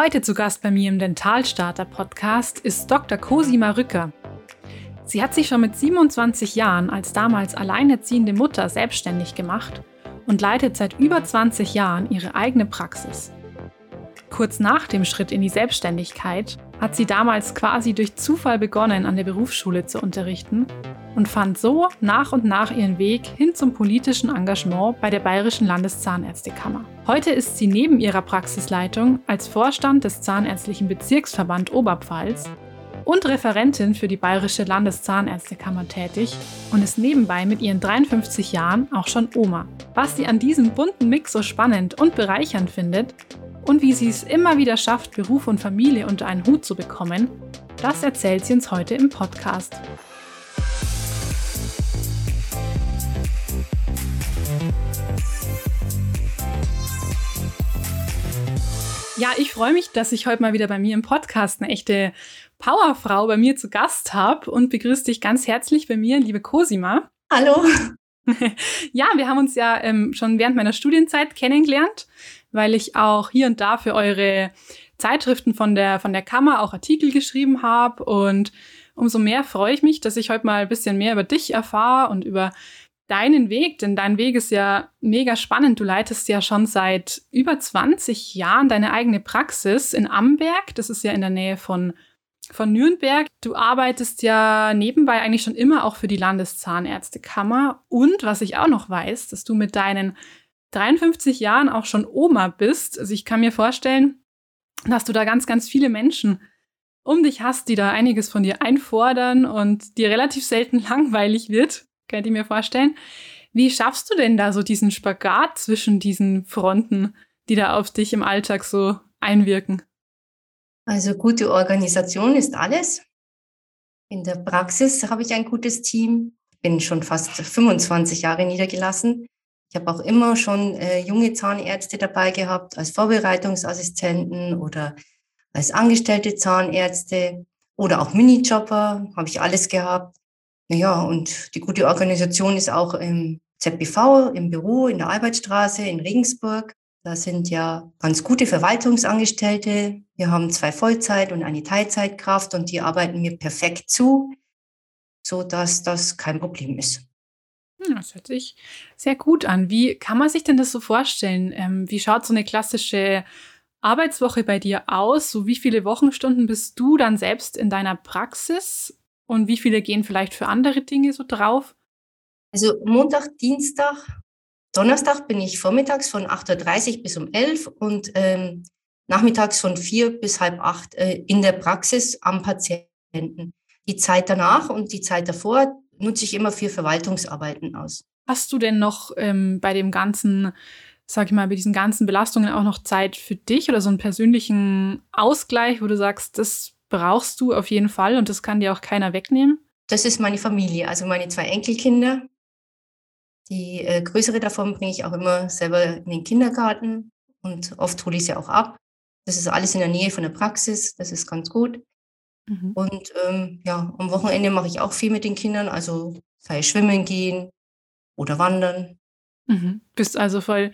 Heute zu Gast bei mir im Dentalstarter Podcast ist Dr. Cosima Rücker. Sie hat sich schon mit 27 Jahren als damals alleinerziehende Mutter selbstständig gemacht und leitet seit über 20 Jahren ihre eigene Praxis. Kurz nach dem Schritt in die Selbstständigkeit hat sie damals quasi durch Zufall begonnen, an der Berufsschule zu unterrichten und fand so nach und nach ihren Weg hin zum politischen Engagement bei der Bayerischen Landeszahnärztekammer. Heute ist sie neben ihrer Praxisleitung als Vorstand des Zahnärztlichen Bezirksverband Oberpfalz und Referentin für die Bayerische Landeszahnärztekammer tätig und ist nebenbei mit ihren 53 Jahren auch schon Oma. Was sie an diesem bunten Mix so spannend und bereichernd findet und wie sie es immer wieder schafft, Beruf und Familie unter einen Hut zu bekommen, das erzählt sie uns heute im Podcast. Ja, ich freue mich, dass ich heute mal wieder bei mir im Podcast eine echte Powerfrau bei mir zu Gast habe und begrüße dich ganz herzlich bei mir, liebe Cosima. Hallo. ja, wir haben uns ja ähm, schon während meiner Studienzeit kennengelernt, weil ich auch hier und da für eure Zeitschriften von der, von der Kammer auch Artikel geschrieben habe und umso mehr freue ich mich, dass ich heute mal ein bisschen mehr über dich erfahre und über deinen Weg, denn dein Weg ist ja mega spannend. Du leitest ja schon seit über 20 Jahren deine eigene Praxis in Amberg. Das ist ja in der Nähe von, von Nürnberg. Du arbeitest ja nebenbei eigentlich schon immer auch für die Landeszahnärztekammer. Und was ich auch noch weiß, dass du mit deinen 53 Jahren auch schon Oma bist. Also ich kann mir vorstellen, dass du da ganz, ganz viele Menschen um dich hast, die da einiges von dir einfordern und dir relativ selten langweilig wird. Könnt ihr mir vorstellen? Wie schaffst du denn da so diesen Spagat zwischen diesen Fronten, die da auf dich im Alltag so einwirken? Also gute Organisation ist alles. In der Praxis habe ich ein gutes Team. Bin schon fast 25 Jahre niedergelassen. Ich habe auch immer schon äh, junge Zahnärzte dabei gehabt, als Vorbereitungsassistenten oder als angestellte Zahnärzte oder auch Minijobber, habe ich alles gehabt. Naja, und die gute Organisation ist auch im ZBV, im Büro, in der Albertstraße, in Regensburg. Da sind ja ganz gute Verwaltungsangestellte. Wir haben zwei Vollzeit- und eine Teilzeitkraft und die arbeiten mir perfekt zu, so dass das kein Problem ist. Hm, das hört sich sehr gut an. Wie kann man sich denn das so vorstellen? Ähm, wie schaut so eine klassische Arbeitswoche bei dir aus? So wie viele Wochenstunden bist du dann selbst in deiner Praxis? Und wie viele gehen vielleicht für andere Dinge so drauf? Also Montag, Dienstag, Donnerstag bin ich vormittags von 8.30 Uhr bis um 11 und ähm, nachmittags von 4 bis halb 8 äh, in der Praxis am Patienten. Die Zeit danach und die Zeit davor nutze ich immer für Verwaltungsarbeiten aus. Hast du denn noch ähm, bei dem ganzen, sag ich mal, bei diesen ganzen Belastungen auch noch Zeit für dich oder so einen persönlichen Ausgleich, wo du sagst, das brauchst du auf jeden Fall und das kann dir auch keiner wegnehmen? Das ist meine Familie, also meine zwei Enkelkinder. Die äh, größere davon bringe ich auch immer selber in den Kindergarten und oft hole ich sie auch ab. Das ist alles in der Nähe von der Praxis, das ist ganz gut. Mhm. Und ähm, ja, am Wochenende mache ich auch viel mit den Kindern, also sei schwimmen gehen oder wandern. Mhm. Bist also voll,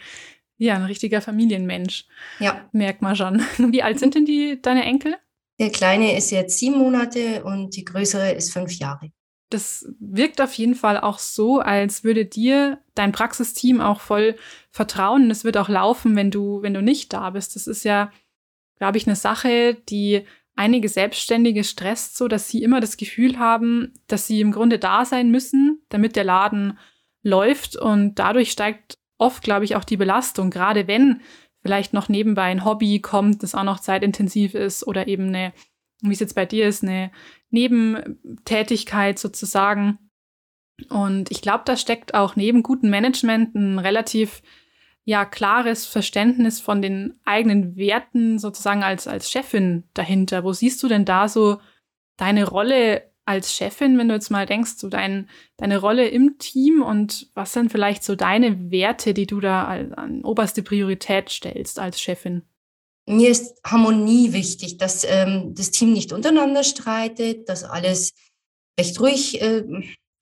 ja, ein richtiger Familienmensch. Ja. Merkt man schon. Wie alt sind denn die, deine Enkel? Der Kleine ist jetzt sieben Monate und die Größere ist fünf Jahre. Das wirkt auf jeden Fall auch so, als würde dir dein Praxisteam auch voll vertrauen. Es wird auch laufen, wenn du, wenn du nicht da bist. Das ist ja, glaube ich, eine Sache, die einige Selbstständige stresst, so dass sie immer das Gefühl haben, dass sie im Grunde da sein müssen, damit der Laden läuft. Und dadurch steigt oft, glaube ich, auch die Belastung, gerade wenn vielleicht noch nebenbei ein Hobby kommt, das auch noch zeitintensiv ist oder eben eine, wie es jetzt bei dir ist, eine Nebentätigkeit sozusagen. Und ich glaube, da steckt auch neben gutem Management ein relativ ja klares Verständnis von den eigenen Werten sozusagen als als Chefin dahinter. Wo siehst du denn da so deine Rolle als Chefin, wenn du jetzt mal denkst, so dein, deine Rolle im Team und was sind vielleicht so deine Werte, die du da an oberste Priorität stellst als Chefin? Mir ist Harmonie wichtig, dass ähm, das Team nicht untereinander streitet, dass alles recht ruhig äh,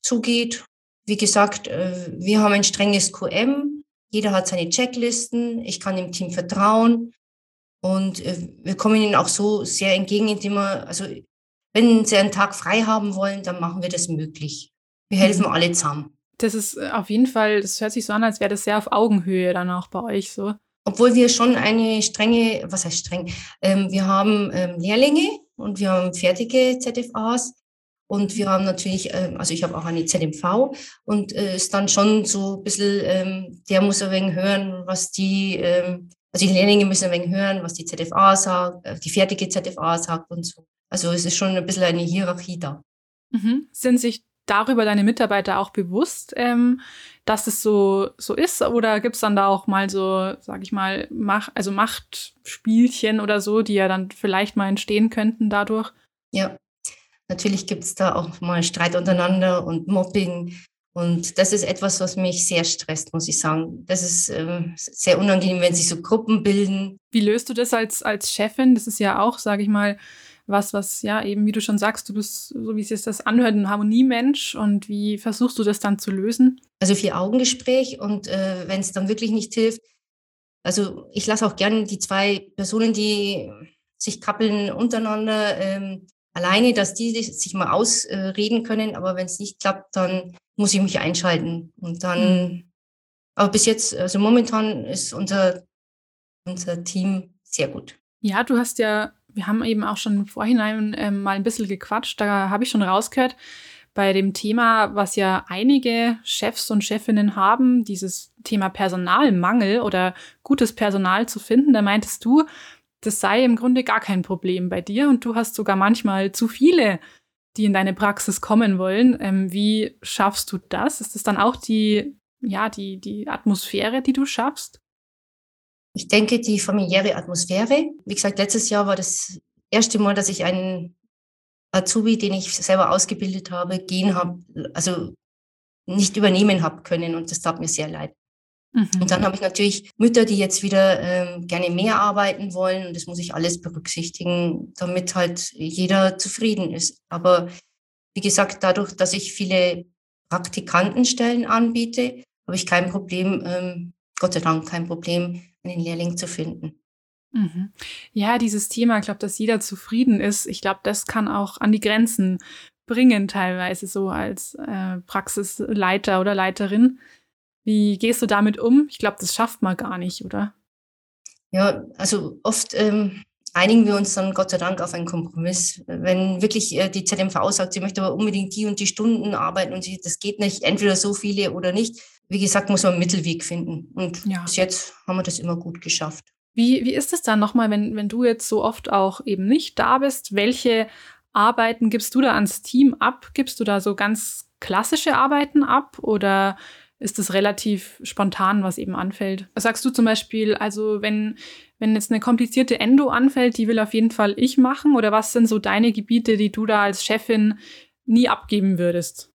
zugeht. Wie gesagt, äh, wir haben ein strenges QM. Jeder hat seine Checklisten. Ich kann dem Team vertrauen. Und äh, wir kommen ihnen auch so sehr entgegen, indem wir, also wenn sie einen Tag frei haben wollen, dann machen wir das möglich. Wir helfen mhm. alle zusammen. Das ist äh, auf jeden Fall, das hört sich so an, als wäre das sehr auf Augenhöhe dann auch bei euch so. Obwohl wir schon eine strenge, was heißt streng? Ähm, wir haben ähm, Lehrlinge und wir haben fertige ZFAs und wir haben natürlich, ähm, also ich habe auch eine ZMV und äh, ist dann schon so ein bisschen, ähm, der muss ein wenig hören, was die, ähm, also die Lehrlinge müssen ein wenig hören, was die ZFA sagt, äh, die fertige ZFA sagt und so. Also es ist schon ein bisschen eine Hierarchie da. Mhm. Sind sich darüber deine Mitarbeiter auch bewusst, ähm, dass es so, so ist? Oder gibt es dann da auch mal so, sag ich mal, Mach, also Machtspielchen oder so, die ja dann vielleicht mal entstehen könnten dadurch? Ja, natürlich gibt es da auch mal Streit untereinander und Mobbing. Und das ist etwas, was mich sehr stresst, muss ich sagen. Das ist ähm, sehr unangenehm, wenn sich so Gruppen bilden. Wie löst du das als, als Chefin? Das ist ja auch, sage ich mal, was, was ja eben, wie du schon sagst, du bist, so wie es sich das anhört, ein Harmoniemensch und wie versuchst du das dann zu lösen? Also vier Augengespräch und äh, wenn es dann wirklich nicht hilft, also ich lasse auch gerne die zwei Personen, die sich kappeln untereinander ähm, alleine, dass die sich mal ausreden können, aber wenn es nicht klappt, dann muss ich mich einschalten und dann, mhm. aber bis jetzt, also momentan ist unser, unser Team sehr gut. Ja, du hast ja wir haben eben auch schon im Vorhinein ähm, mal ein bisschen gequatscht. Da habe ich schon rausgehört, bei dem Thema, was ja einige Chefs und Chefinnen haben, dieses Thema Personalmangel oder gutes Personal zu finden, da meintest du, das sei im Grunde gar kein Problem bei dir und du hast sogar manchmal zu viele, die in deine Praxis kommen wollen. Ähm, wie schaffst du das? Ist das dann auch die, ja, die, die Atmosphäre, die du schaffst? Ich denke, die familiäre Atmosphäre. Wie gesagt, letztes Jahr war das erste Mal, dass ich einen Azubi, den ich selber ausgebildet habe, gehen habe, also nicht übernehmen habe können und das tat mir sehr leid. Mhm. Und dann habe ich natürlich Mütter, die jetzt wieder ähm, gerne mehr arbeiten wollen und das muss ich alles berücksichtigen, damit halt jeder zufrieden ist. Aber wie gesagt, dadurch, dass ich viele Praktikantenstellen anbiete, habe ich kein Problem, ähm, Gott sei Dank kein Problem, einen Lehrling zu finden. Mhm. Ja, dieses Thema, ich glaube, dass jeder zufrieden ist, ich glaube, das kann auch an die Grenzen bringen, teilweise so als äh, Praxisleiter oder Leiterin. Wie gehst du damit um? Ich glaube, das schafft man gar nicht, oder? Ja, also oft ähm, einigen wir uns dann Gott sei Dank auf einen Kompromiss. Wenn wirklich äh, die ZMV sagt, sie möchte aber unbedingt die und die Stunden arbeiten und sie, das geht nicht, entweder so viele oder nicht, wie gesagt, muss man einen Mittelweg finden. Und ja. bis jetzt haben wir das immer gut geschafft. Wie, wie ist es dann nochmal, wenn, wenn du jetzt so oft auch eben nicht da bist? Welche Arbeiten gibst du da ans Team ab? Gibst du da so ganz klassische Arbeiten ab oder ist es relativ spontan, was eben anfällt? Sagst du zum Beispiel, also wenn, wenn jetzt eine komplizierte Endo anfällt, die will auf jeden Fall ich machen? Oder was sind so deine Gebiete, die du da als Chefin nie abgeben würdest?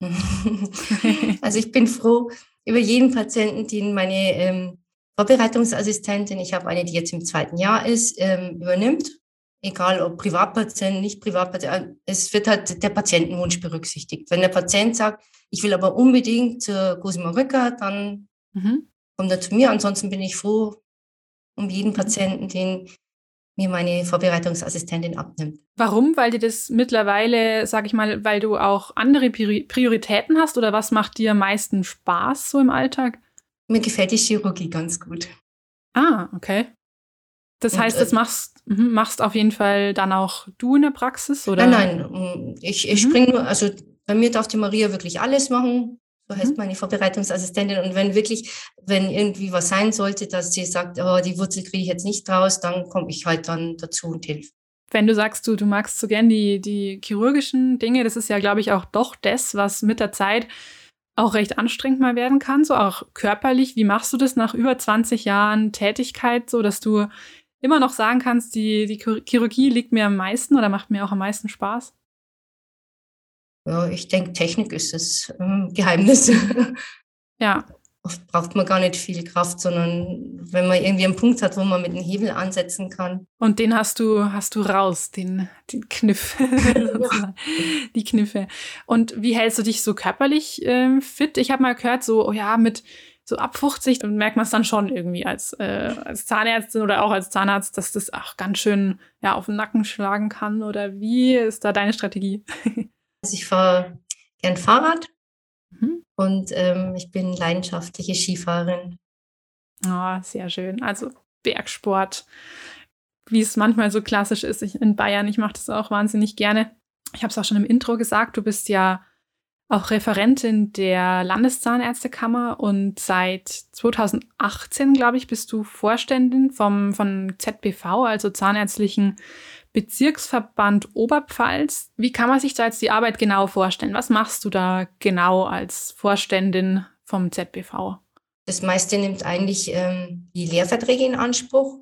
also ich bin froh über jeden Patienten, den meine ähm, Vorbereitungsassistentin, ich habe eine, die jetzt im zweiten Jahr ist, ähm, übernimmt. Egal ob Privatpatient, nicht Privatpatient, es wird halt der Patientenwunsch berücksichtigt. Wenn der Patient sagt, ich will aber unbedingt zur Cosima Rücker, dann mhm. kommt er zu mir. Ansonsten bin ich froh um jeden Patienten, den mir meine Vorbereitungsassistentin abnimmt. Warum? Weil dir das mittlerweile, sag ich mal, weil du auch andere Prioritäten hast oder was macht dir am meisten Spaß so im Alltag? Mir gefällt die Chirurgie ganz gut. Ah, okay. Das heißt, das äh, machst, mhm, machst auf jeden Fall dann auch du in der Praxis, oder? Nein, nein. Ich, ich mhm. springe nur, also bei mir darf die Maria wirklich alles machen so heißt mhm. meine Vorbereitungsassistentin. Und wenn wirklich, wenn irgendwie was sein sollte, dass sie sagt, oh, die Wurzel kriege ich jetzt nicht raus, dann komme ich halt dann dazu und hilf. Wenn du sagst, du, du magst so gern die, die chirurgischen Dinge, das ist ja, glaube ich, auch doch das, was mit der Zeit auch recht anstrengend mal werden kann, so auch körperlich. Wie machst du das nach über 20 Jahren Tätigkeit, so dass du immer noch sagen kannst, die, die Chirurgie liegt mir am meisten oder macht mir auch am meisten Spaß? Ja, ich denke, Technik ist das ähm, Geheimnis. Ja. Oft braucht man gar nicht viel Kraft, sondern wenn man irgendwie einen Punkt hat, wo man mit dem Hebel ansetzen kann. Und den hast du, hast du raus, den, den Kniff. Die Kniffe. Und wie hältst du dich so körperlich äh, fit? Ich habe mal gehört, so, oh ja, mit so ab 50 merkt man es dann schon irgendwie als, äh, als Zahnärztin oder auch als Zahnarzt, dass das auch ganz schön ja, auf den Nacken schlagen kann. Oder wie ist da deine Strategie? Also ich fahre gern Fahrrad mhm. und ähm, ich bin leidenschaftliche Skifahrerin. Oh, sehr schön. Also Bergsport, wie es manchmal so klassisch ist in Bayern. Ich mache das auch wahnsinnig gerne. Ich habe es auch schon im Intro gesagt, du bist ja auch Referentin der Landeszahnärztekammer und seit 2018, glaube ich, bist du Vorständin vom, von ZBV, also Zahnärztlichen Bezirksverband Oberpfalz. Wie kann man sich da jetzt die Arbeit genau vorstellen? Was machst du da genau als Vorständin vom ZBV? Das meiste nimmt eigentlich ähm, die Lehrverträge in Anspruch.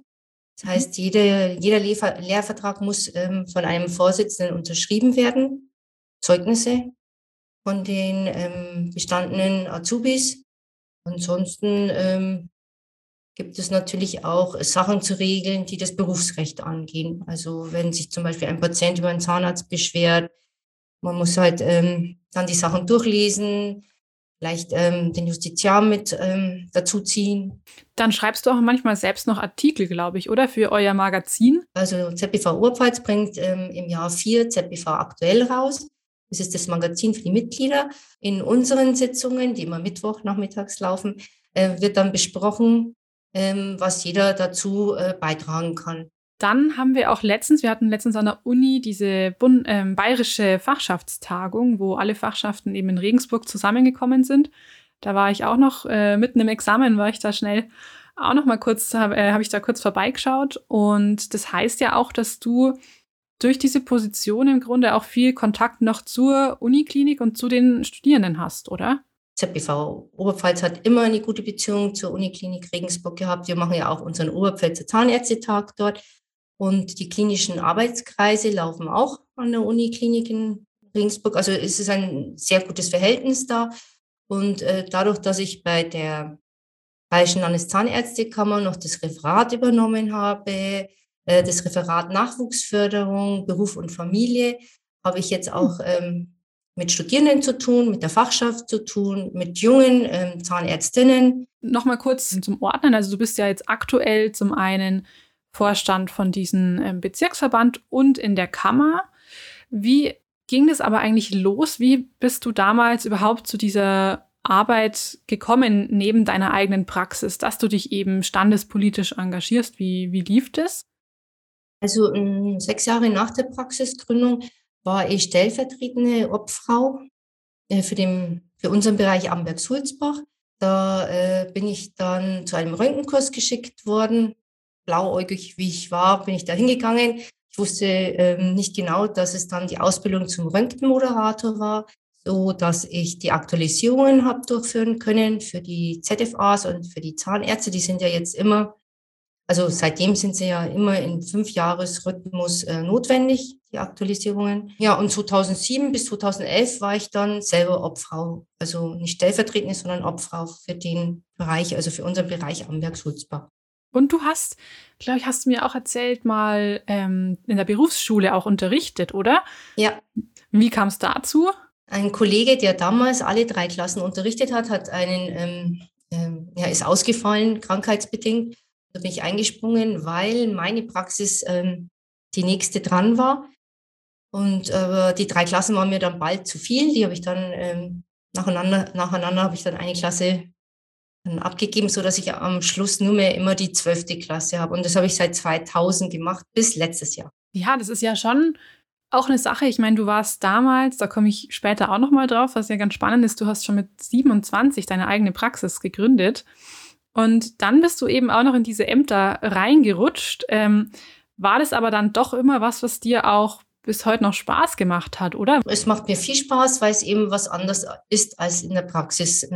Das mhm. heißt, jede, jeder Lehrver Lehrvertrag muss ähm, von einem Vorsitzenden unterschrieben werden. Zeugnisse von den ähm, bestandenen Azubis. Ansonsten ähm, gibt es natürlich auch Sachen zu regeln, die das Berufsrecht angehen. Also wenn sich zum Beispiel ein Patient über einen Zahnarzt beschwert, man muss halt ähm, dann die Sachen durchlesen, vielleicht ähm, den Justiziar mit ähm, dazuziehen. Dann schreibst du auch manchmal selbst noch Artikel, glaube ich, oder für euer Magazin? Also ZBV Urpfalz bringt ähm, im Jahr vier ZBV aktuell raus. Das ist das Magazin für die Mitglieder. In unseren Sitzungen, die immer Mittwoch nachmittags laufen, äh, wird dann besprochen, ähm, was jeder dazu äh, beitragen kann. Dann haben wir auch letztens, wir hatten letztens an der Uni diese Bund, äh, bayerische Fachschaftstagung, wo alle Fachschaften eben in Regensburg zusammengekommen sind. Da war ich auch noch äh, mitten im Examen, war ich da schnell auch noch mal kurz, habe äh, hab ich da kurz vorbeigeschaut. Und das heißt ja auch, dass du durch diese Position im Grunde auch viel Kontakt noch zur Uniklinik und zu den Studierenden hast, oder? ZBV Oberpfalz hat immer eine gute Beziehung zur Uniklinik Regensburg gehabt. Wir machen ja auch unseren Oberpfälzer Zahnärztetag dort. Und die klinischen Arbeitskreise laufen auch an der Uniklinik in Regensburg. Also es ist ein sehr gutes Verhältnis da. Und äh, dadurch, dass ich bei der Bayerischen Landeszahnärztekammer noch das Referat übernommen habe, äh, das Referat Nachwuchsförderung, Beruf und Familie, habe ich jetzt auch ähm, mit Studierenden zu tun, mit der Fachschaft zu tun, mit jungen ähm, Zahnärztinnen. Nochmal kurz zum Ordnen. Also du bist ja jetzt aktuell zum einen Vorstand von diesem ähm, Bezirksverband und in der Kammer. Wie ging das aber eigentlich los? Wie bist du damals überhaupt zu dieser Arbeit gekommen neben deiner eigenen Praxis, dass du dich eben standespolitisch engagierst? Wie, wie lief das? Also ähm, sechs Jahre nach der Praxisgründung war ich stellvertretende Obfrau äh, für, den, für unseren Bereich Amberg-Sulzbach. Da äh, bin ich dann zu einem Röntgenkurs geschickt worden. Blauäugig wie ich war, bin ich da hingegangen. Ich wusste ähm, nicht genau, dass es dann die Ausbildung zum Röntgenmoderator war, so dass ich die Aktualisierungen habe durchführen können für die ZFAs und für die Zahnärzte. Die sind ja jetzt immer also seitdem sind sie ja immer in Fünfjahresrhythmus äh, notwendig, die Aktualisierungen. Ja, und 2007 bis 2011 war ich dann selber Obfrau, also nicht stellvertretende, sondern Obfrau für den Bereich, also für unseren Bereich Amberg-Sulzbach. Und du hast, glaube ich, hast du mir auch erzählt, mal ähm, in der Berufsschule auch unterrichtet, oder? Ja. Wie kam es dazu? Ein Kollege, der damals alle drei Klassen unterrichtet hat, hat einen, ähm, ähm, ja, ist ausgefallen, krankheitsbedingt da bin ich eingesprungen, weil meine Praxis ähm, die nächste dran war. Und äh, die drei Klassen waren mir dann bald zu viel. Die habe ich dann ähm, nacheinander, nacheinander habe ich dann eine Klasse dann abgegeben, so dass ich am Schluss nur mehr immer die zwölfte Klasse habe. Und das habe ich seit 2000 gemacht bis letztes Jahr. Ja, das ist ja schon auch eine Sache. Ich meine, du warst damals, da komme ich später auch noch mal drauf, was ja ganz spannend ist. Du hast schon mit 27 deine eigene Praxis gegründet. Und dann bist du eben auch noch in diese Ämter reingerutscht. Ähm, war das aber dann doch immer was, was dir auch bis heute noch Spaß gemacht hat, oder? Es macht mir viel Spaß, weil es eben was anderes ist, als in der Praxis,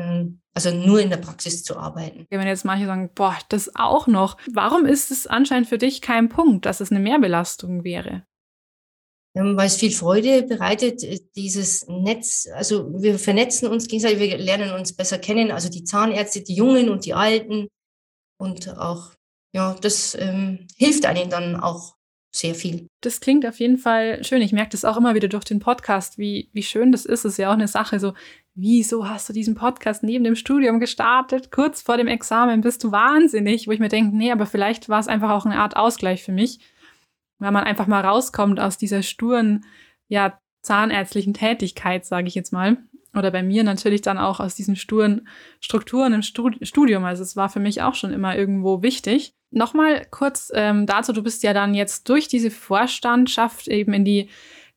also nur in der Praxis zu arbeiten. Wenn jetzt manche sagen, boah, das auch noch. Warum ist es anscheinend für dich kein Punkt, dass es eine Mehrbelastung wäre? Weil es viel Freude bereitet, äh, dieses Netz, also wir vernetzen uns gegenseitig, wir lernen uns besser kennen, also die Zahnärzte, die Jungen und die Alten und auch, ja, das ähm, hilft einem dann auch sehr viel. Das klingt auf jeden Fall schön. Ich merke das auch immer wieder durch den Podcast, wie, wie schön das ist. Es ist ja auch eine Sache so, wieso hast du diesen Podcast neben dem Studium gestartet? Kurz vor dem Examen bist du wahnsinnig, wo ich mir denke, nee, aber vielleicht war es einfach auch eine Art Ausgleich für mich, weil man einfach mal rauskommt aus dieser sturen, ja, zahnärztlichen Tätigkeit, sage ich jetzt mal. Oder bei mir natürlich dann auch aus diesen sturen Strukturen im Studium. Also es war für mich auch schon immer irgendwo wichtig. Nochmal kurz ähm, dazu, du bist ja dann jetzt durch diese Vorstandschaft eben in die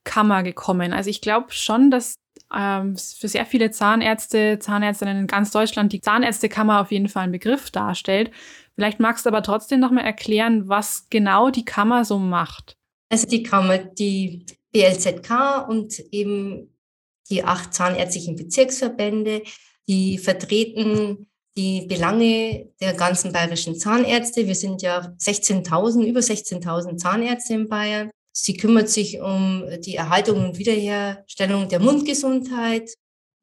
Kammer gekommen. Also ich glaube schon, dass ähm, für sehr viele Zahnärzte, Zahnärztinnen in ganz Deutschland die Zahnärztekammer auf jeden Fall ein Begriff darstellt. Vielleicht magst du aber trotzdem nochmal erklären, was genau die Kammer so macht. Also die Kammer, die BLZK und eben die acht zahnärztlichen Bezirksverbände, die vertreten die Belange der ganzen bayerischen Zahnärzte. Wir sind ja 16.000, über 16.000 Zahnärzte in Bayern. Sie kümmert sich um die Erhaltung und Wiederherstellung der Mundgesundheit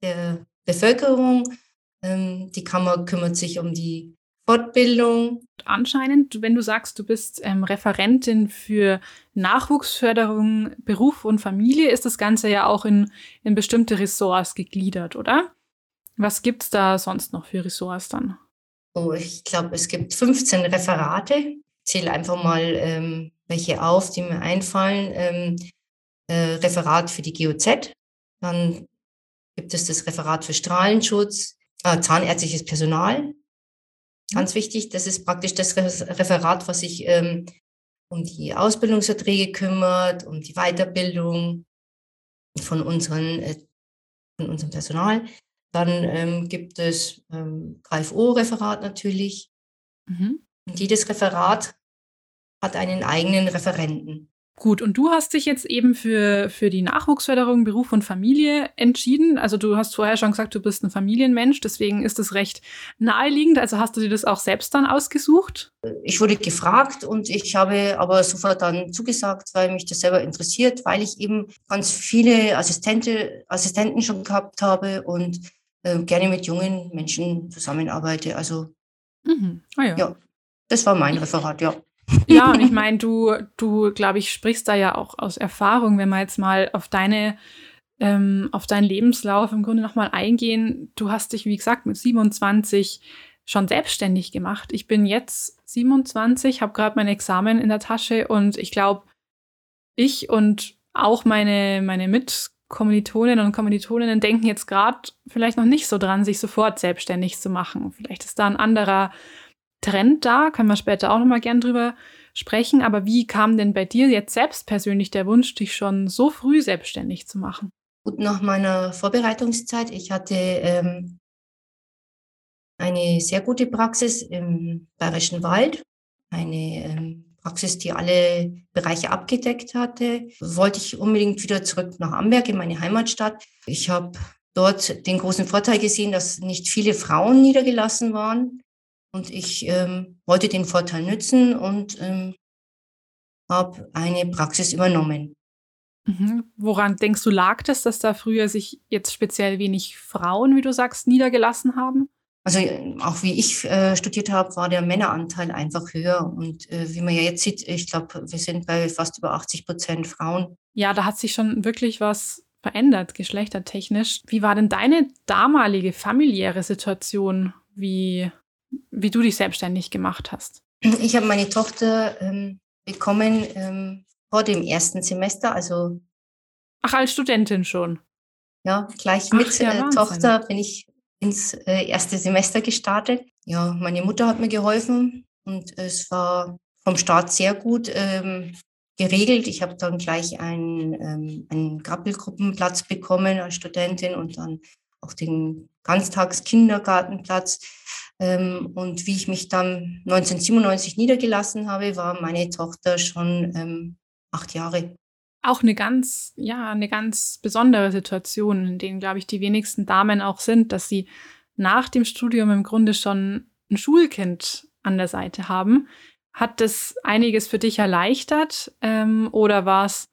der Bevölkerung. Ähm, die Kammer kümmert sich um die Fortbildung. Anscheinend, wenn du sagst, du bist ähm, Referentin für Nachwuchsförderung, Beruf und Familie, ist das Ganze ja auch in, in bestimmte Ressorts gegliedert, oder? Was gibt es da sonst noch für Ressorts dann? Oh, ich glaube, es gibt 15 Referate. Ich zähle einfach mal ähm, welche auf, die mir einfallen. Ähm, äh, Referat für die GOZ. Dann gibt es das Referat für Strahlenschutz, äh, zahnärztliches Personal. Ganz wichtig, das ist praktisch das Referat, was sich ähm, um die Ausbildungsverträge kümmert, um die Weiterbildung von, unseren, äh, von unserem Personal. Dann ähm, gibt es ähm, KFO-Referat natürlich. Mhm. Und jedes Referat hat einen eigenen Referenten. Gut, und du hast dich jetzt eben für, für die Nachwuchsförderung, Beruf und Familie entschieden. Also du hast vorher schon gesagt, du bist ein Familienmensch, deswegen ist es recht naheliegend. Also hast du dir das auch selbst dann ausgesucht? Ich wurde gefragt und ich habe aber sofort dann zugesagt, weil mich das selber interessiert, weil ich eben ganz viele Assistente, Assistenten schon gehabt habe und äh, gerne mit jungen Menschen zusammenarbeite. Also mhm. ah, ja. ja, das war mein Referat, ja. Ja, und ich meine, du, du, glaube ich, sprichst da ja auch aus Erfahrung, wenn wir jetzt mal auf deine, ähm, auf deinen Lebenslauf im Grunde nochmal eingehen. Du hast dich, wie gesagt, mit 27 schon selbstständig gemacht. Ich bin jetzt 27, habe gerade mein Examen in der Tasche und ich glaube, ich und auch meine, meine Mitkommilitoninnen und Kommilitoninnen denken jetzt gerade vielleicht noch nicht so dran, sich sofort selbstständig zu machen. Vielleicht ist da ein anderer Trend da, können wir später auch nochmal gern drüber sprechen. Aber wie kam denn bei dir jetzt selbst persönlich der Wunsch, dich schon so früh selbstständig zu machen? Gut, nach meiner Vorbereitungszeit, ich hatte ähm, eine sehr gute Praxis im Bayerischen Wald, eine ähm, Praxis, die alle Bereiche abgedeckt hatte, wollte ich unbedingt wieder zurück nach Amberg in meine Heimatstadt. Ich habe dort den großen Vorteil gesehen, dass nicht viele Frauen niedergelassen waren. Und ich ähm, wollte den Vorteil nützen und ähm, habe eine Praxis übernommen. Mhm. Woran denkst du, lag das, dass da früher sich jetzt speziell wenig Frauen, wie du sagst, niedergelassen haben? Also auch wie ich äh, studiert habe, war der Männeranteil einfach höher. Und äh, wie man ja jetzt sieht, ich glaube, wir sind bei fast über 80 Prozent Frauen. Ja, da hat sich schon wirklich was verändert, geschlechtertechnisch. Wie war denn deine damalige familiäre Situation? Wie wie du dich selbstständig gemacht hast? Ich habe meine Tochter ähm, bekommen ähm, vor dem ersten Semester, also. Ach, als Studentin schon? Ja, gleich Ach, mit ja, äh, Tochter bin ich ins äh, erste Semester gestartet. Ja, meine Mutter hat mir geholfen und es war vom Start sehr gut ähm, geregelt. Ich habe dann gleich einen, ähm, einen Grappelgruppenplatz bekommen als Studentin und dann auch den Ganztagskindergartenplatz. Ähm, und wie ich mich dann 1997 niedergelassen habe, war meine Tochter schon ähm, acht Jahre. Auch eine ganz, ja, eine ganz besondere Situation, in denen, glaube ich, die wenigsten Damen auch sind, dass sie nach dem Studium im Grunde schon ein Schulkind an der Seite haben. Hat das einiges für dich erleichtert ähm, oder war es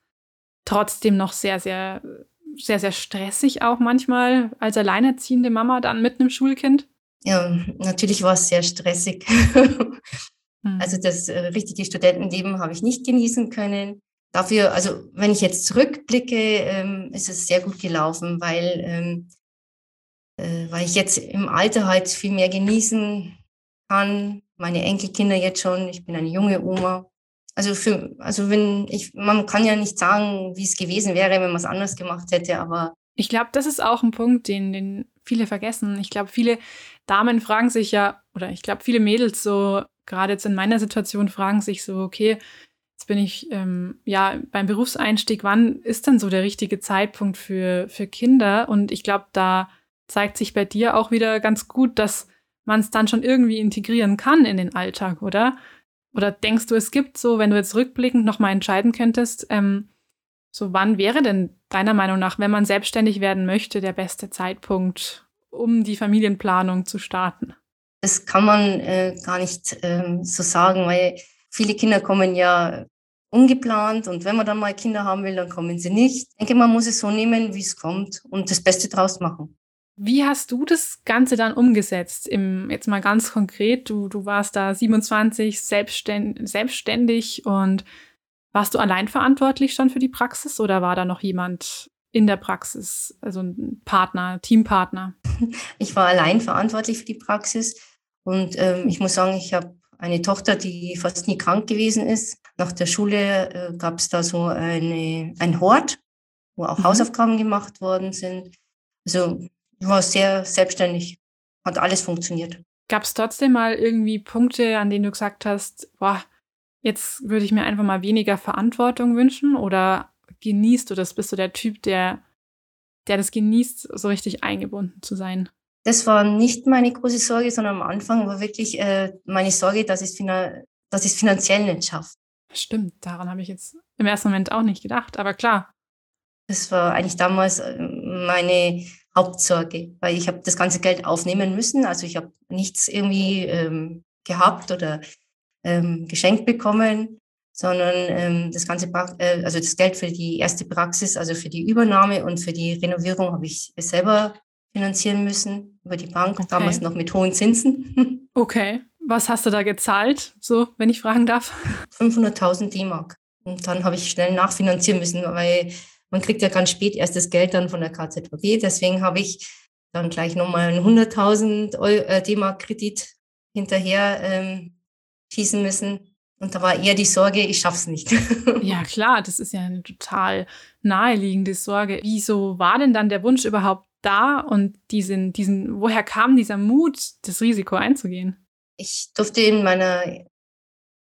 trotzdem noch sehr, sehr sehr, sehr stressig auch manchmal als alleinerziehende Mama dann mit einem Schulkind? Ja, natürlich war es sehr stressig. Mhm. Also das äh, richtige Studentenleben habe ich nicht genießen können. Dafür, also wenn ich jetzt zurückblicke, ähm, ist es sehr gut gelaufen, weil, ähm, äh, weil ich jetzt im Alter halt viel mehr genießen kann. Meine Enkelkinder jetzt schon, ich bin eine junge Oma. Also für, also wenn ich, man kann ja nicht sagen, wie es gewesen wäre, wenn man es anders gemacht hätte, aber. Ich glaube, das ist auch ein Punkt, den, den viele vergessen. Ich glaube, viele Damen fragen sich ja, oder ich glaube, viele Mädels so, gerade jetzt in meiner Situation, fragen sich so, okay, jetzt bin ich ähm, ja beim Berufseinstieg, wann ist denn so der richtige Zeitpunkt für, für Kinder? Und ich glaube, da zeigt sich bei dir auch wieder ganz gut, dass man es dann schon irgendwie integrieren kann in den Alltag, oder? Oder denkst du, es gibt so, wenn du jetzt rückblickend nochmal entscheiden könntest, ähm, so wann wäre denn deiner Meinung nach, wenn man selbstständig werden möchte, der beste Zeitpunkt, um die Familienplanung zu starten? Das kann man äh, gar nicht ähm, so sagen, weil viele Kinder kommen ja ungeplant und wenn man dann mal Kinder haben will, dann kommen sie nicht. Ich denke, man muss es so nehmen, wie es kommt und das Beste draus machen. Wie hast du das Ganze dann umgesetzt? Im, jetzt mal ganz konkret, du, du warst da 27, selbstständig, selbstständig und warst du allein verantwortlich schon für die Praxis oder war da noch jemand in der Praxis, also ein Partner, Teampartner? Ich war allein verantwortlich für die Praxis und ähm, ich muss sagen, ich habe eine Tochter, die fast nie krank gewesen ist. Nach der Schule äh, gab es da so eine, ein Hort, wo auch mhm. Hausaufgaben gemacht worden sind. Also ich war sehr selbstständig, hat alles funktioniert. Gab es trotzdem mal irgendwie Punkte, an denen du gesagt hast, boah, jetzt würde ich mir einfach mal weniger Verantwortung wünschen oder genießt du das? Bist du der Typ, der, der das genießt, so richtig eingebunden zu sein? Das war nicht meine große Sorge, sondern am Anfang war wirklich äh, meine Sorge, dass ich es finanziell nicht schaffe. Stimmt, daran habe ich jetzt im ersten Moment auch nicht gedacht, aber klar. Das war eigentlich damals äh, meine Hauptsorge, weil ich habe das ganze Geld aufnehmen müssen. Also ich habe nichts irgendwie ähm, gehabt oder ähm, geschenkt bekommen, sondern ähm, das ganze, pra äh, also das Geld für die erste Praxis, also für die Übernahme und für die Renovierung habe ich selber finanzieren müssen über die Bank, okay. damals noch mit hohen Zinsen. Okay. Was hast du da gezahlt, so, wenn ich fragen darf? 500.000 D-Mark. Und dann habe ich schnell nachfinanzieren müssen, weil man kriegt ja ganz spät erst das Geld dann von der KZVG. Deswegen habe ich dann gleich nochmal einen 100.000 äh, D-Mark Kredit hinterher ähm, schießen müssen. Und da war eher die Sorge, ich schaff's nicht. ja, klar, das ist ja eine total naheliegende Sorge. Wieso war denn dann der Wunsch überhaupt da und diesen, diesen, woher kam dieser Mut, das Risiko einzugehen? Ich durfte in meiner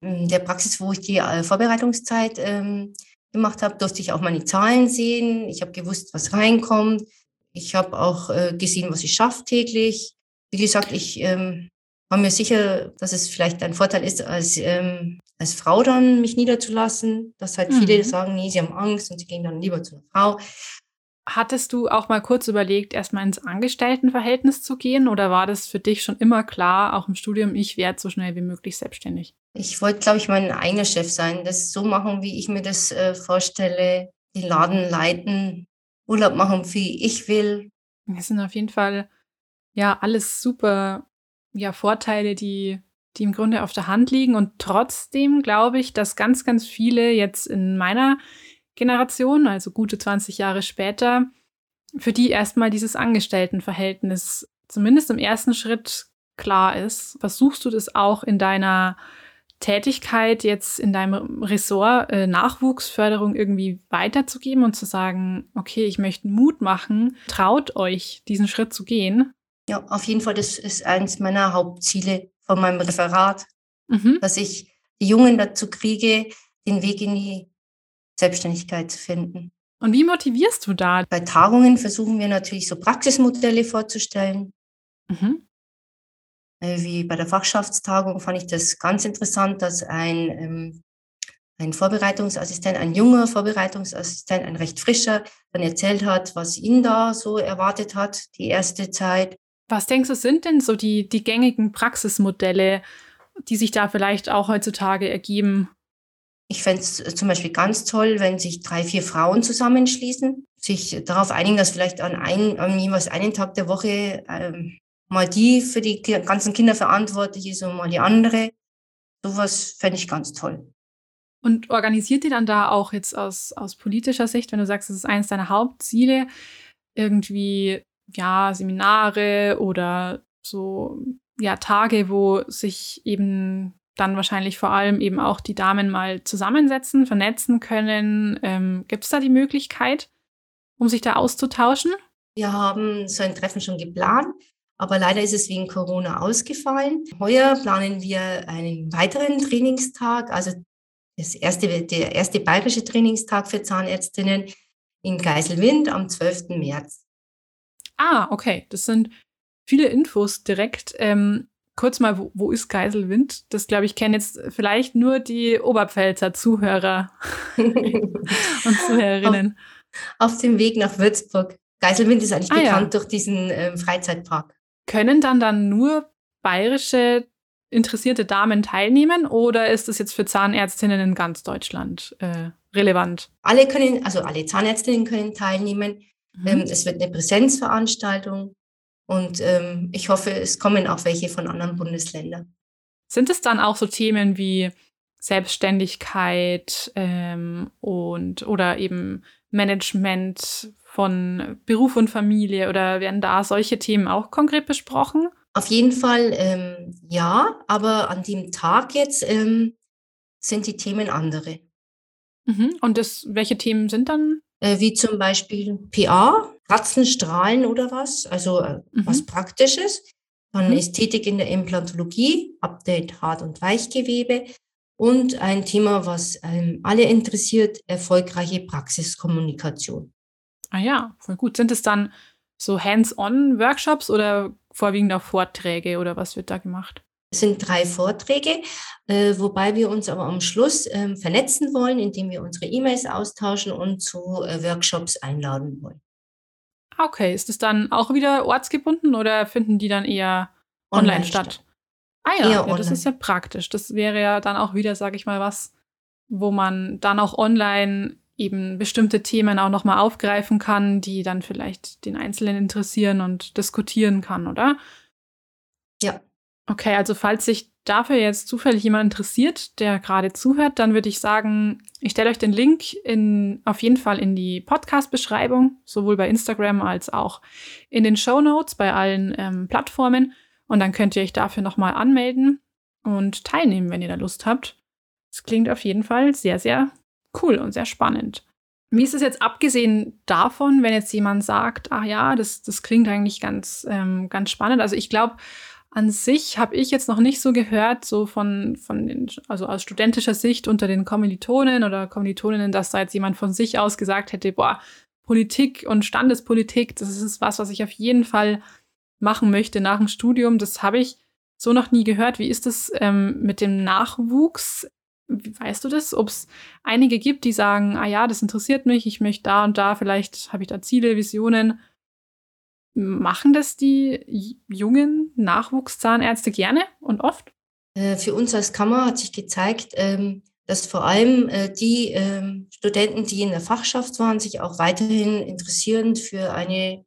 in der Praxis, wo ich die äh, Vorbereitungszeit ähm, gemacht habe, durfte ich auch meine Zahlen sehen. Ich habe gewusst, was reinkommt. Ich habe auch äh, gesehen, was ich schaffe täglich. Wie gesagt, ich ähm, war mir sicher, dass es vielleicht ein Vorteil ist, als, ähm, als Frau dann mich niederzulassen. Dass halt mhm. viele sagen, nee, sie haben Angst und sie gehen dann lieber zu einer Frau. Hattest du auch mal kurz überlegt, erstmal ins Angestelltenverhältnis zu gehen oder war das für dich schon immer klar, auch im Studium, ich werde so schnell wie möglich selbstständig? Ich wollte, glaube ich, mein eigener Chef sein, das so machen, wie ich mir das äh, vorstelle, den Laden leiten, Urlaub machen, wie ich will. Das sind auf jeden Fall ja alles super ja, Vorteile, die, die im Grunde auf der Hand liegen. Und trotzdem glaube ich, dass ganz, ganz viele jetzt in meiner Generation, also gute 20 Jahre später, für die erstmal dieses Angestelltenverhältnis zumindest im ersten Schritt klar ist. Versuchst du das auch in deiner Tätigkeit jetzt in deinem Ressort äh, Nachwuchsförderung irgendwie weiterzugeben und zu sagen, okay, ich möchte Mut machen, traut euch, diesen Schritt zu gehen? Ja, auf jeden Fall, das ist eines meiner Hauptziele von meinem Referat, mhm. dass ich die Jungen dazu kriege, den Weg in die Selbstständigkeit zu finden. Und wie motivierst du da? Bei Tagungen versuchen wir natürlich so Praxismodelle vorzustellen. Mhm. Äh, wie bei der Fachschaftstagung fand ich das ganz interessant, dass ein, ähm, ein Vorbereitungsassistent, ein junger Vorbereitungsassistent, ein recht frischer, dann erzählt hat, was ihn da so erwartet hat, die erste Zeit. Was denkst du, sind denn so die, die gängigen Praxismodelle, die sich da vielleicht auch heutzutage ergeben? Ich fände es zum Beispiel ganz toll, wenn sich drei, vier Frauen zusammenschließen, sich darauf einigen, dass vielleicht an, ein, an jeweils einen Tag der Woche ähm, mal die für die ganzen Kinder verantwortlich ist und mal die andere. sowas fände ich ganz toll. Und organisiert ihr dann da auch jetzt aus, aus politischer Sicht, wenn du sagst, das ist eines deiner Hauptziele, irgendwie, ja, Seminare oder so, ja, Tage, wo sich eben dann wahrscheinlich vor allem eben auch die Damen mal zusammensetzen, vernetzen können. Ähm, Gibt es da die Möglichkeit, um sich da auszutauschen? Wir haben so ein Treffen schon geplant, aber leider ist es wegen Corona ausgefallen. Heuer planen wir einen weiteren Trainingstag, also das erste, der erste bayerische Trainingstag für Zahnärztinnen in Geiselwind am 12. März. Ah, okay. Das sind viele Infos direkt. Ähm, kurz mal, wo, wo ist Geiselwind? Das, glaube ich, kennen jetzt vielleicht nur die Oberpfälzer Zuhörer und Zuhörerinnen. Auf, auf, dem Weg nach Würzburg. Geiselwind ist eigentlich ah, bekannt ja. durch diesen ähm, Freizeitpark. Können dann dann nur bayerische interessierte Damen teilnehmen oder ist das jetzt für Zahnärztinnen in ganz Deutschland äh, relevant? Alle können, also alle Zahnärztinnen können teilnehmen. Mhm. Ähm, es wird eine Präsenzveranstaltung und ähm, ich hoffe, es kommen auch welche von anderen Bundesländern. Sind es dann auch so Themen wie Selbstständigkeit ähm, und oder eben Management von Beruf und Familie oder werden da solche Themen auch konkret besprochen? Auf jeden Fall ähm, ja, aber an dem Tag jetzt ähm, sind die Themen andere. Mhm. Und das, welche Themen sind dann? Äh, wie zum Beispiel PA, Kratzen, Strahlen oder was, also äh, mhm. was Praktisches. Dann mhm. Ästhetik in der Implantologie, Update Hart- und Weichgewebe und ein Thema, was ähm, alle interessiert, erfolgreiche Praxiskommunikation. Ah ja, voll gut. Sind es dann so Hands-on-Workshops oder vorwiegend auch Vorträge oder was wird da gemacht? Es sind drei Vorträge, äh, wobei wir uns aber am Schluss äh, vernetzen wollen, indem wir unsere E-Mails austauschen und zu äh, Workshops einladen wollen. Okay, ist es dann auch wieder ortsgebunden oder finden die dann eher online, online statt? statt? Ah ja, ja das ist ja praktisch. Das wäre ja dann auch wieder, sage ich mal, was, wo man dann auch online eben bestimmte Themen auch nochmal aufgreifen kann, die dann vielleicht den Einzelnen interessieren und diskutieren kann, oder? Ja. Okay, also falls sich dafür jetzt zufällig jemand interessiert, der gerade zuhört, dann würde ich sagen, ich stelle euch den Link in, auf jeden Fall in die Podcast-Beschreibung, sowohl bei Instagram als auch in den Show Notes bei allen ähm, Plattformen. Und dann könnt ihr euch dafür nochmal anmelden und teilnehmen, wenn ihr da Lust habt. Es klingt auf jeden Fall sehr, sehr cool und sehr spannend. Wie ist es jetzt abgesehen davon, wenn jetzt jemand sagt, ach ja, das, das klingt eigentlich ganz, ähm, ganz spannend. Also ich glaube, an sich habe ich jetzt noch nicht so gehört, so von, von den, also aus studentischer Sicht unter den Kommilitonen oder Kommilitoninnen, dass da jetzt jemand von sich aus gesagt hätte, boah, Politik und Standespolitik, das ist was, was ich auf jeden Fall machen möchte nach dem Studium. Das habe ich so noch nie gehört. Wie ist es ähm, mit dem Nachwuchs? Weißt du das? Ob es einige gibt, die sagen, ah ja, das interessiert mich, ich möchte da und da, vielleicht habe ich da Ziele, Visionen. Machen das die jungen Nachwuchszahnärzte gerne und oft? Äh, für uns als Kammer hat sich gezeigt, ähm, dass vor allem äh, die ähm, Studenten, die in der Fachschaft waren, sich auch weiterhin interessieren für eine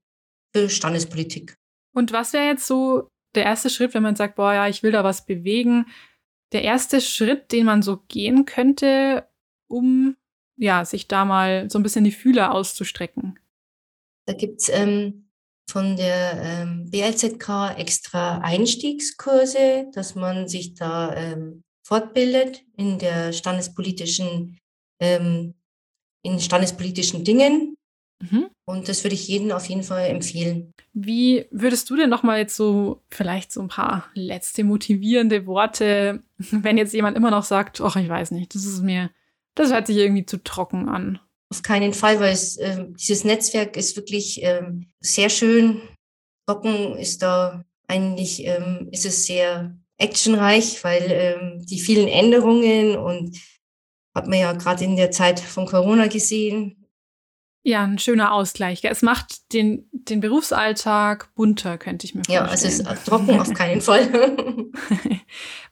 Standespolitik. Und was wäre jetzt so der erste Schritt, wenn man sagt, boah, ja, ich will da was bewegen? der erste Schritt, den man so gehen könnte, um ja, sich da mal so ein bisschen die Fühler auszustrecken? Da gibt es ähm, von der ähm, BLZK extra Einstiegskurse, dass man sich da ähm, fortbildet in der standespolitischen, ähm, in standespolitischen Dingen. Mhm. Und das würde ich jedem auf jeden Fall empfehlen. Wie würdest du denn noch mal jetzt so vielleicht so ein paar letzte motivierende Worte, wenn jetzt jemand immer noch sagt, ach, ich weiß nicht, das ist mir, das hört sich irgendwie zu trocken an. Auf keinen Fall, weil es, äh, dieses Netzwerk ist wirklich ähm, sehr schön. Trocken ist da eigentlich, ähm, ist es sehr actionreich, weil ähm, die vielen Änderungen und hat man ja gerade in der Zeit von Corona gesehen, ja, ein schöner Ausgleich. Es macht den, den Berufsalltag bunter, könnte ich mir vorstellen. Ja, es ist trocken auf keinen Fall.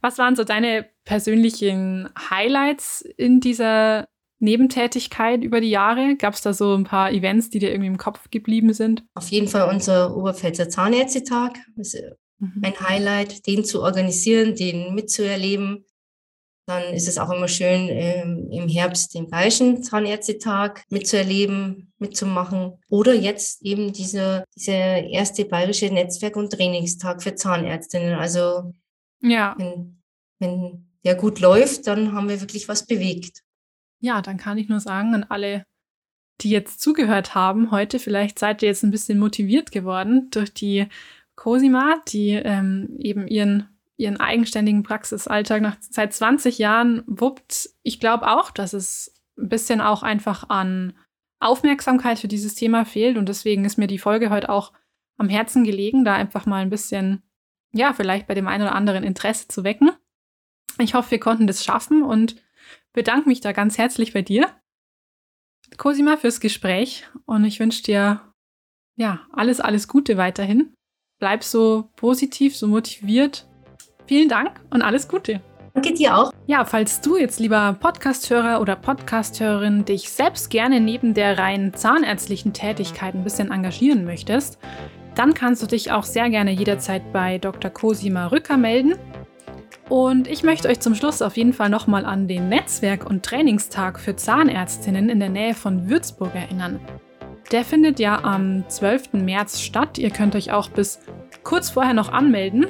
Was waren so deine persönlichen Highlights in dieser Nebentätigkeit über die Jahre? Gab es da so ein paar Events, die dir irgendwie im Kopf geblieben sind? Auf jeden Fall unser Oberpfälzer Zahnärztetag. Das ist mhm. ein Highlight, den zu organisieren, den mitzuerleben. Dann ist es auch immer schön, ähm, im Herbst den Bayerischen Zahnärztetag mitzuerleben, mitzumachen. Oder jetzt eben dieser, dieser erste Bayerische Netzwerk- und Trainingstag für Zahnärztinnen. Also ja. wenn, wenn der gut läuft, dann haben wir wirklich was bewegt. Ja, dann kann ich nur sagen an alle, die jetzt zugehört haben heute, vielleicht seid ihr jetzt ein bisschen motiviert geworden durch die Cosima, die ähm, eben ihren ihren eigenständigen Praxisalltag nach seit 20 Jahren wuppt. Ich glaube auch, dass es ein bisschen auch einfach an Aufmerksamkeit für dieses Thema fehlt und deswegen ist mir die Folge heute auch am Herzen gelegen, da einfach mal ein bisschen, ja, vielleicht bei dem einen oder anderen Interesse zu wecken. Ich hoffe, wir konnten das schaffen und bedanke mich da ganz herzlich bei dir, Cosima, fürs Gespräch und ich wünsche dir, ja, alles, alles Gute weiterhin. Bleib so positiv, so motiviert Vielen Dank und alles Gute. Danke dir auch. Ja, falls du jetzt, lieber Podcasthörer oder Podcasthörerin, dich selbst gerne neben der rein zahnärztlichen Tätigkeit ein bisschen engagieren möchtest, dann kannst du dich auch sehr gerne jederzeit bei Dr. Cosima Rücker melden. Und ich möchte euch zum Schluss auf jeden Fall nochmal an den Netzwerk- und Trainingstag für Zahnärztinnen in der Nähe von Würzburg erinnern. Der findet ja am 12. März statt. Ihr könnt euch auch bis kurz vorher noch anmelden.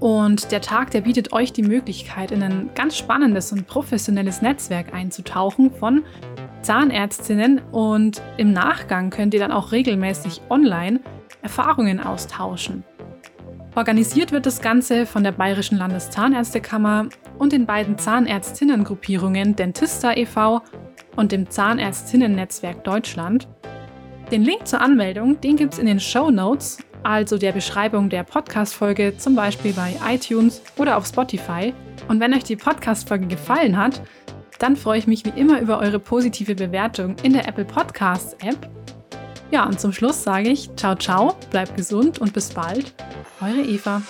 Und der Tag, der bietet euch die Möglichkeit, in ein ganz spannendes und professionelles Netzwerk einzutauchen von Zahnärztinnen und im Nachgang könnt ihr dann auch regelmäßig online Erfahrungen austauschen. Organisiert wird das Ganze von der Bayerischen Landeszahnärztekammer und den beiden Zahnärztinnengruppierungen Dentista e.V. und dem Zahnärztinnen-Netzwerk Deutschland. Den Link zur Anmeldung, den gibt es in den Show Notes also der Beschreibung der Podcast-Folge, zum Beispiel bei iTunes oder auf Spotify. Und wenn euch die Podcast-Folge gefallen hat, dann freue ich mich wie immer über eure positive Bewertung in der Apple Podcasts App. Ja, und zum Schluss sage ich ciao, ciao, bleibt gesund und bis bald. Eure Eva.